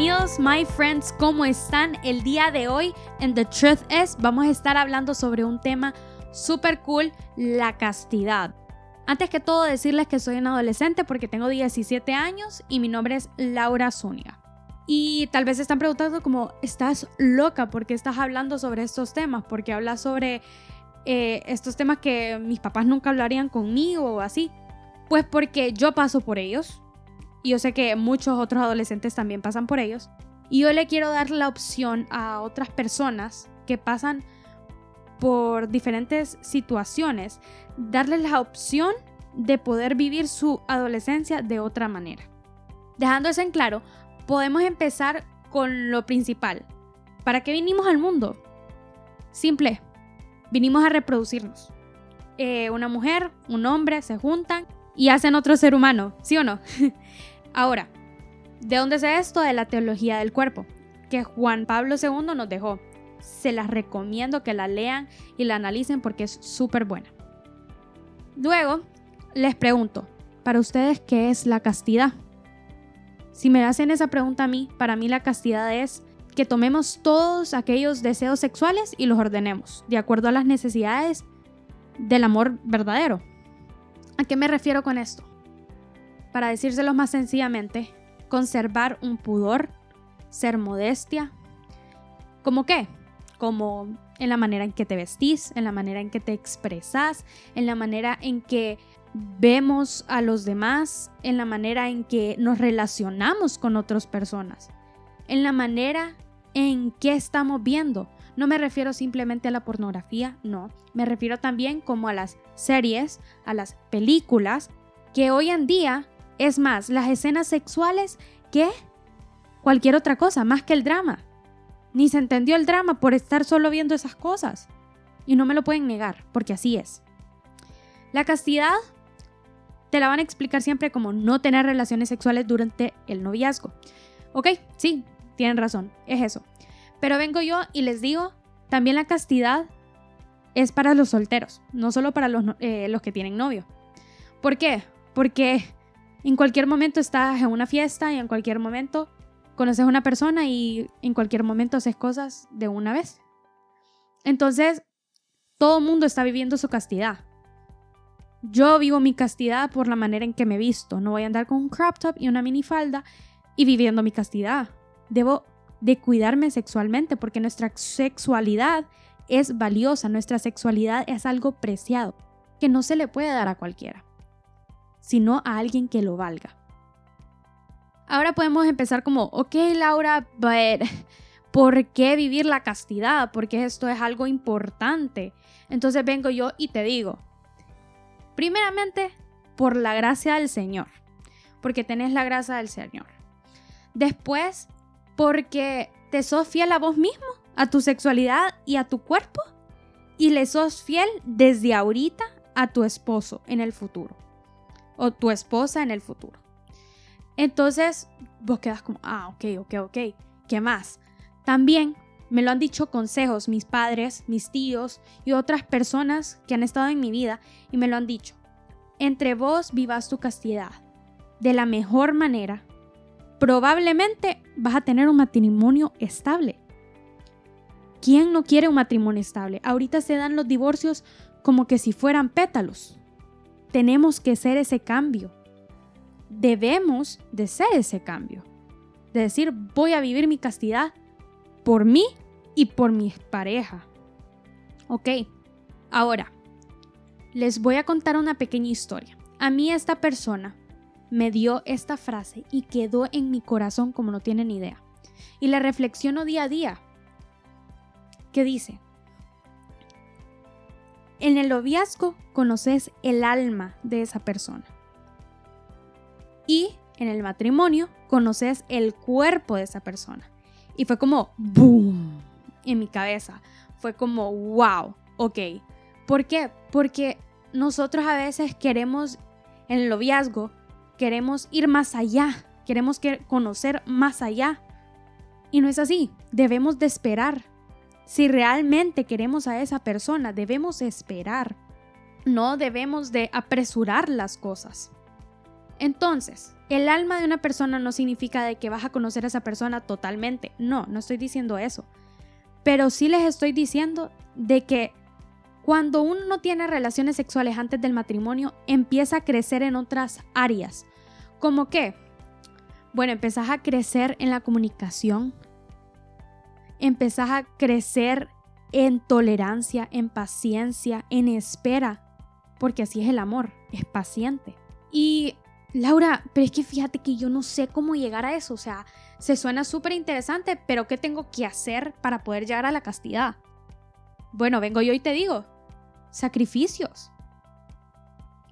Bienvenidos, my friends, ¿cómo están? El día de hoy en The Truth Is vamos a estar hablando sobre un tema súper cool, la castidad. Antes que todo decirles que soy un adolescente porque tengo 17 años y mi nombre es Laura Zúñiga. Y tal vez están preguntando como, ¿estás loca? porque estás hablando sobre estos temas? Porque hablas sobre eh, estos temas que mis papás nunca hablarían conmigo o así. Pues porque yo paso por ellos. Y yo sé que muchos otros adolescentes también pasan por ellos. Y yo le quiero dar la opción a otras personas que pasan por diferentes situaciones, darles la opción de poder vivir su adolescencia de otra manera. Dejando eso en claro, podemos empezar con lo principal. ¿Para qué vinimos al mundo? Simple, vinimos a reproducirnos. Eh, una mujer, un hombre se juntan y hacen otro ser humano, ¿sí o no? Ahora, ¿de dónde es esto? De la teología del cuerpo, que Juan Pablo II nos dejó. Se las recomiendo que la lean y la analicen porque es súper buena. Luego, les pregunto, ¿para ustedes qué es la castidad? Si me hacen esa pregunta a mí, para mí la castidad es que tomemos todos aquellos deseos sexuales y los ordenemos, de acuerdo a las necesidades del amor verdadero. ¿A qué me refiero con esto? Para decírselo más sencillamente, conservar un pudor, ser modestia. ¿Cómo qué? Como en la manera en que te vestís, en la manera en que te expresas, en la manera en que vemos a los demás, en la manera en que nos relacionamos con otras personas, en la manera en que estamos viendo. No me refiero simplemente a la pornografía, no. Me refiero también como a las series, a las películas, que hoy en día es más las escenas sexuales que cualquier otra cosa, más que el drama. Ni se entendió el drama por estar solo viendo esas cosas. Y no me lo pueden negar, porque así es. La castidad te la van a explicar siempre como no tener relaciones sexuales durante el noviazgo. Ok, sí, tienen razón, es eso. Pero vengo yo y les digo, también la castidad es para los solteros, no solo para los, eh, los que tienen novio. ¿Por qué? Porque en cualquier momento estás en una fiesta y en cualquier momento conoces a una persona y en cualquier momento haces cosas de una vez. Entonces, todo el mundo está viviendo su castidad. Yo vivo mi castidad por la manera en que me visto. No voy a andar con un crop top y una minifalda y viviendo mi castidad. Debo de cuidarme sexualmente porque nuestra sexualidad es valiosa, nuestra sexualidad es algo preciado que no se le puede dar a cualquiera, sino a alguien que lo valga. Ahora podemos empezar como, ok Laura, but ¿por qué vivir la castidad? Porque esto es algo importante. Entonces vengo yo y te digo, primeramente, por la gracia del Señor, porque tenés la gracia del Señor. Después, porque te sos fiel a vos mismo, a tu sexualidad y a tu cuerpo. Y le sos fiel desde ahorita a tu esposo en el futuro. O tu esposa en el futuro. Entonces, vos quedas como, ah, ok, ok, ok. ¿Qué más? También me lo han dicho consejos mis padres, mis tíos y otras personas que han estado en mi vida y me lo han dicho. Entre vos vivas tu castidad de la mejor manera probablemente vas a tener un matrimonio estable. ¿Quién no quiere un matrimonio estable? Ahorita se dan los divorcios como que si fueran pétalos. Tenemos que ser ese cambio. Debemos de ser ese cambio. De decir, voy a vivir mi castidad por mí y por mi pareja. Ok, ahora, les voy a contar una pequeña historia. A mí esta persona me dio esta frase y quedó en mi corazón como no tienen idea. Y la reflexiono día a día. ¿Qué dice? En el noviazgo conoces el alma de esa persona. Y en el matrimonio conoces el cuerpo de esa persona. Y fue como boom en mi cabeza. Fue como wow, ok. ¿Por qué? Porque nosotros a veces queremos en el noviazgo queremos ir más allá, queremos conocer más allá. Y no es así, debemos de esperar. Si realmente queremos a esa persona, debemos esperar. No debemos de apresurar las cosas. Entonces, El alma de una persona no significa de que vas a conocer a esa persona totalmente. No, no estoy diciendo eso. Pero sí les estoy diciendo de que cuando uno no tiene relaciones sexuales antes del matrimonio, empieza a crecer en otras áreas. ¿Como qué? Bueno, empezás a crecer en la comunicación, empezás a crecer en tolerancia, en paciencia, en espera, porque así es el amor, es paciente. Y Laura, pero es que fíjate que yo no sé cómo llegar a eso, o sea, se suena súper interesante, pero ¿qué tengo que hacer para poder llegar a la castidad? Bueno, vengo yo y te digo, sacrificios.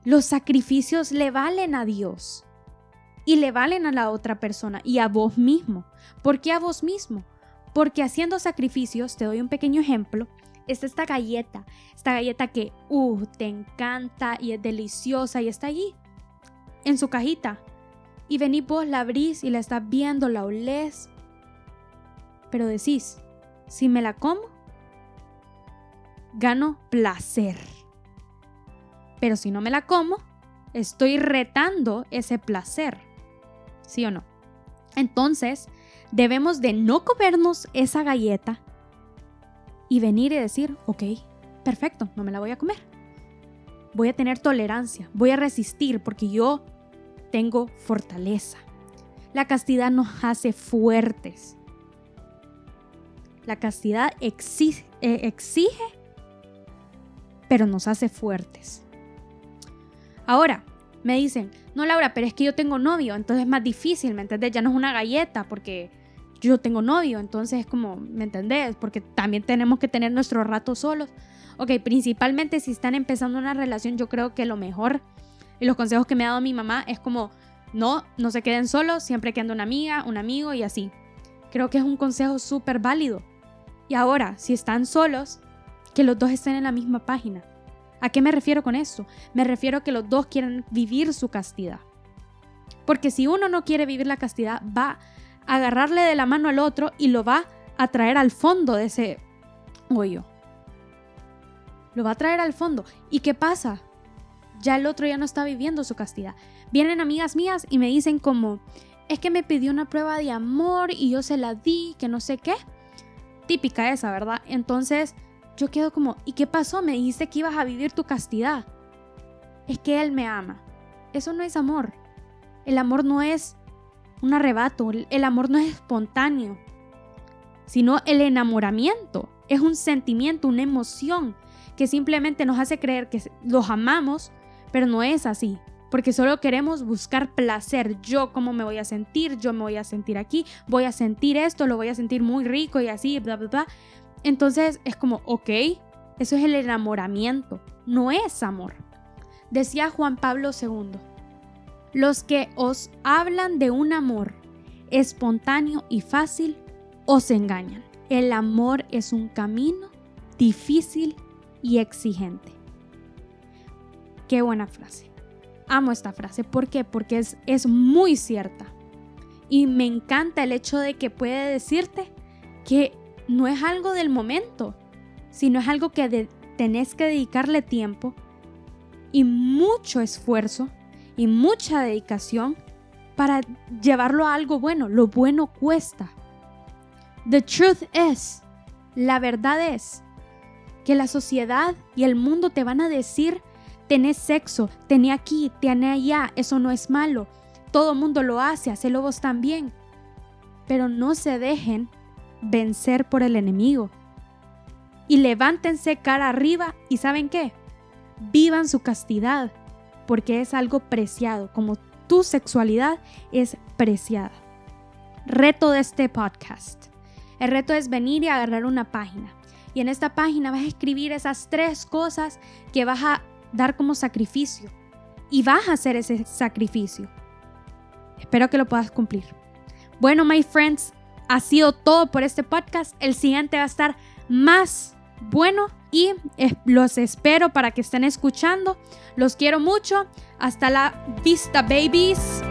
Los sacrificios le valen a Dios y le valen a la otra persona y a vos mismo. ¿Por qué a vos mismo? Porque haciendo sacrificios, te doy un pequeño ejemplo, está esta galleta, esta galleta que, uh, te encanta y es deliciosa y está allí, en su cajita. Y venís vos, la abrís y la estás viendo, la olés. Pero decís, si me la como, gano placer. Pero si no me la como, estoy retando ese placer. ¿Sí o no? Entonces, debemos de no comernos esa galleta y venir y decir, ok, perfecto, no me la voy a comer. Voy a tener tolerancia, voy a resistir porque yo tengo fortaleza. La castidad nos hace fuertes. La castidad eh, exige, pero nos hace fuertes. Ahora, me dicen, no Laura, pero es que yo tengo novio, entonces es más difícil, ¿me entiendes? Ya no es una galleta porque yo tengo novio, entonces es como, ¿me entendés? Porque también tenemos que tener nuestro rato solos. Ok, principalmente si están empezando una relación, yo creo que lo mejor y los consejos que me ha dado mi mamá es como, no, no se queden solos, siempre que ande una amiga, un amigo y así. Creo que es un consejo súper válido. Y ahora, si están solos, que los dos estén en la misma página. ¿A qué me refiero con esto? Me refiero a que los dos quieren vivir su castidad. Porque si uno no quiere vivir la castidad, va a agarrarle de la mano al otro y lo va a traer al fondo de ese hoyo. Lo va a traer al fondo. ¿Y qué pasa? Ya el otro ya no está viviendo su castidad. Vienen amigas mías y me dicen como, es que me pidió una prueba de amor y yo se la di, que no sé qué. Típica esa, ¿verdad? Entonces yo quedo como, ¿y qué pasó? Me dijiste que ibas a vivir tu castidad. Es que Él me ama. Eso no es amor. El amor no es un arrebato, el amor no es espontáneo, sino el enamoramiento. Es un sentimiento, una emoción que simplemente nos hace creer que los amamos, pero no es así. Porque solo queremos buscar placer. Yo cómo me voy a sentir, yo me voy a sentir aquí, voy a sentir esto, lo voy a sentir muy rico y así, bla, bla, bla. Entonces es como, ok, eso es el enamoramiento, no es amor. Decía Juan Pablo II, los que os hablan de un amor espontáneo y fácil os engañan. El amor es un camino difícil y exigente. Qué buena frase. Amo esta frase. ¿Por qué? Porque es, es muy cierta. Y me encanta el hecho de que puede decirte que no es algo del momento, sino es algo que tenés que dedicarle tiempo y mucho esfuerzo y mucha dedicación para llevarlo a algo bueno. Lo bueno cuesta. The truth is, la verdad es que la sociedad y el mundo te van a decir, tenés sexo, tenés aquí, tenés allá, eso no es malo. Todo mundo lo hace, hacelo vos también. Pero no se dejen vencer por el enemigo. Y levántense cara arriba y ¿saben qué? Vivan su castidad, porque es algo preciado, como tu sexualidad es preciada. Reto de este podcast. El reto es venir y agarrar una página. Y en esta página vas a escribir esas tres cosas que vas a dar como sacrificio. Y vas a hacer ese sacrificio. Espero que lo puedas cumplir. Bueno, my friends, ha sido todo por este podcast. El siguiente va a estar más bueno y los espero para que estén escuchando. Los quiero mucho. Hasta la vista, babies.